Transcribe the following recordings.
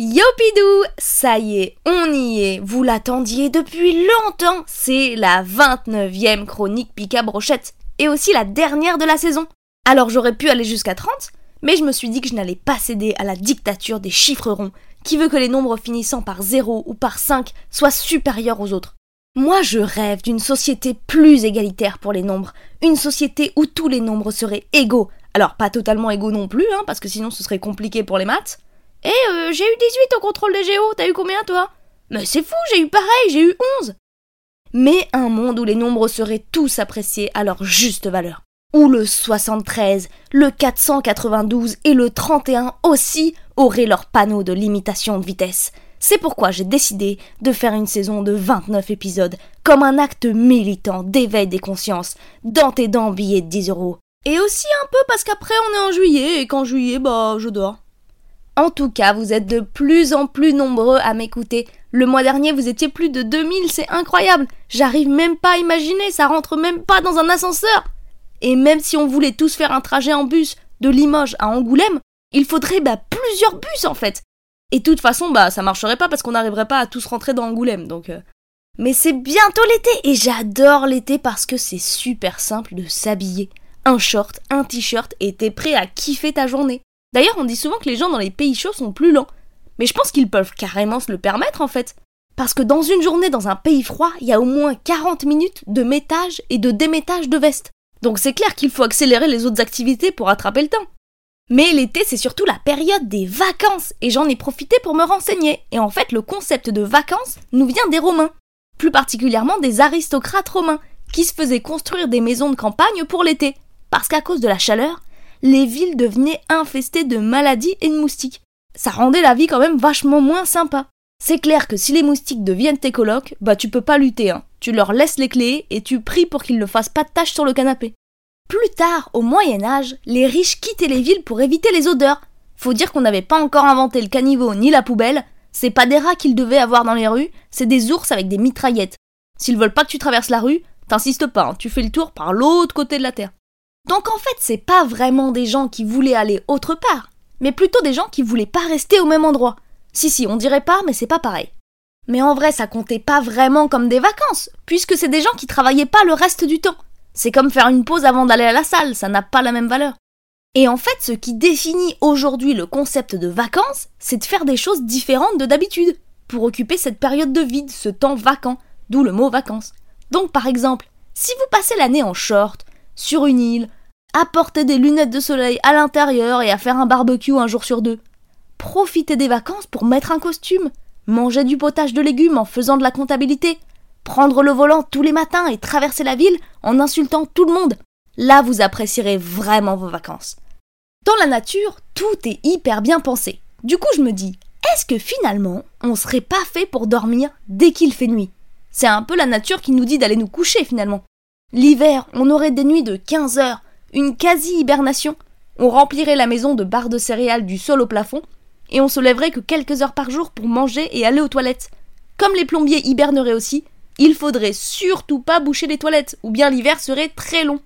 Yopidou Ça y est, on y est, vous l'attendiez depuis longtemps, c'est la 29e chronique Pika Brochette, et aussi la dernière de la saison. Alors j'aurais pu aller jusqu'à 30, mais je me suis dit que je n'allais pas céder à la dictature des chiffres ronds, qui veut que les nombres finissant par 0 ou par 5 soient supérieurs aux autres. Moi je rêve d'une société plus égalitaire pour les nombres, une société où tous les nombres seraient égaux. Alors pas totalement égaux non plus, hein, parce que sinon ce serait compliqué pour les maths, eh, euh, j'ai eu 18 au contrôle des géos, t'as eu combien toi? Mais c'est fou, j'ai eu pareil, j'ai eu 11 Mais un monde où les nombres seraient tous appréciés à leur juste valeur. Où le 73, le 492 et le 31 aussi auraient leur panneau de limitation de vitesse. C'est pourquoi j'ai décidé de faire une saison de 29 épisodes, comme un acte militant d'éveil des consciences, dans tes dents billets de 10 euros. Et aussi un peu parce qu'après on est en juillet, et qu'en juillet, bah, je dors. En tout cas, vous êtes de plus en plus nombreux à m'écouter. Le mois dernier, vous étiez plus de 2000, c'est incroyable. J'arrive même pas à imaginer, ça rentre même pas dans un ascenseur. Et même si on voulait tous faire un trajet en bus de Limoges à Angoulême, il faudrait bah, plusieurs bus en fait. Et de toute façon, bah ça marcherait pas parce qu'on n'arriverait pas à tous rentrer dans Angoulême, donc. euh. Mais c'est bientôt l'été et j'adore l'été parce que c'est super simple de s'habiller. Un short, un t-shirt et t'es prêt à kiffer ta journée. D'ailleurs, on dit souvent que les gens dans les pays chauds sont plus lents. Mais je pense qu'ils peuvent carrément se le permettre en fait. Parce que dans une journée dans un pays froid, il y a au moins 40 minutes de métage et de démétage de veste. Donc c'est clair qu'il faut accélérer les autres activités pour attraper le temps. Mais l'été, c'est surtout la période des vacances, et j'en ai profité pour me renseigner. Et en fait, le concept de vacances nous vient des Romains. Plus particulièrement des aristocrates romains, qui se faisaient construire des maisons de campagne pour l'été. Parce qu'à cause de la chaleur, les villes devenaient infestées de maladies et de moustiques. Ça rendait la vie quand même vachement moins sympa. C'est clair que si les moustiques deviennent tes colocs, bah tu peux pas lutter, hein. Tu leur laisses les clés et tu pries pour qu'ils ne fassent pas de tâches sur le canapé. Plus tard, au Moyen Âge, les riches quittaient les villes pour éviter les odeurs. Faut dire qu'on n'avait pas encore inventé le caniveau ni la poubelle, c'est pas des rats qu'ils devaient avoir dans les rues, c'est des ours avec des mitraillettes. S'ils veulent pas que tu traverses la rue, t'insistes pas, hein, tu fais le tour par l'autre côté de la terre. Donc en fait, c'est pas vraiment des gens qui voulaient aller autre part, mais plutôt des gens qui voulaient pas rester au même endroit. Si si, on dirait pas, mais c'est pas pareil. Mais en vrai, ça comptait pas vraiment comme des vacances, puisque c'est des gens qui travaillaient pas le reste du temps. C'est comme faire une pause avant d'aller à la salle, ça n'a pas la même valeur. Et en fait, ce qui définit aujourd'hui le concept de vacances, c'est de faire des choses différentes de d'habitude, pour occuper cette période de vide, ce temps vacant, d'où le mot vacances. Donc par exemple, si vous passez l'année en short, sur une île, à porter des lunettes de soleil à l'intérieur et à faire un barbecue un jour sur deux, profitez des vacances pour mettre un costume, manger du potage de légumes en faisant de la comptabilité, prendre le volant tous les matins et traverser la ville en insultant tout le monde. Là, vous apprécierez vraiment vos vacances. Dans la nature, tout est hyper bien pensé. Du coup, je me dis, est-ce que finalement, on serait pas fait pour dormir dès qu'il fait nuit? C'est un peu la nature qui nous dit d'aller nous coucher finalement. L'hiver, on aurait des nuits de 15 heures, une quasi-hibernation. On remplirait la maison de barres de céréales du sol au plafond, et on se lèverait que quelques heures par jour pour manger et aller aux toilettes. Comme les plombiers hiberneraient aussi, il faudrait surtout pas boucher les toilettes, ou bien l'hiver serait très long.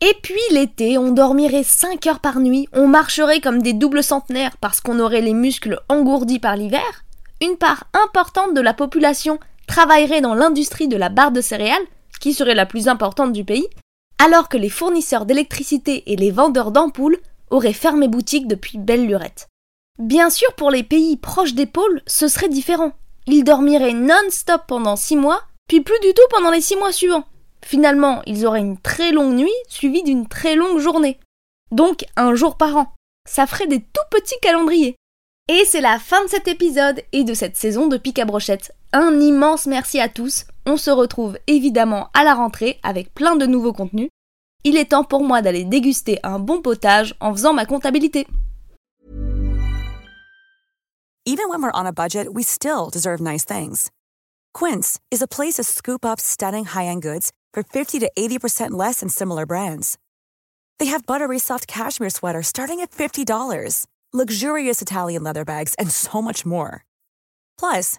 Et puis l'été, on dormirait 5 heures par nuit, on marcherait comme des doubles centenaires parce qu'on aurait les muscles engourdis par l'hiver. Une part importante de la population travaillerait dans l'industrie de la barre de céréales, qui serait la plus importante du pays, alors que les fournisseurs d'électricité et les vendeurs d'ampoules auraient fermé boutique depuis belle lurette. Bien sûr, pour les pays proches des pôles, ce serait différent. Ils dormiraient non-stop pendant 6 mois, puis plus du tout pendant les 6 mois suivants. Finalement, ils auraient une très longue nuit suivie d'une très longue journée. Donc un jour par an. Ça ferait des tout petits calendriers. Et c'est la fin de cet épisode et de cette saison de Pic à Brochette. Un immense merci à tous. On se retrouve évidemment à la rentrée avec plein de nouveaux contenus. Il est temps pour moi d'aller déguster un bon potage en faisant ma comptabilité. Even when we're on a budget, we still deserve nice things. Quince is a place to scoop up stunning high-end goods for 50 to 80% less than similar brands. They have buttery soft cashmere sweaters starting at $50, luxurious Italian leather bags, and so much more. Plus,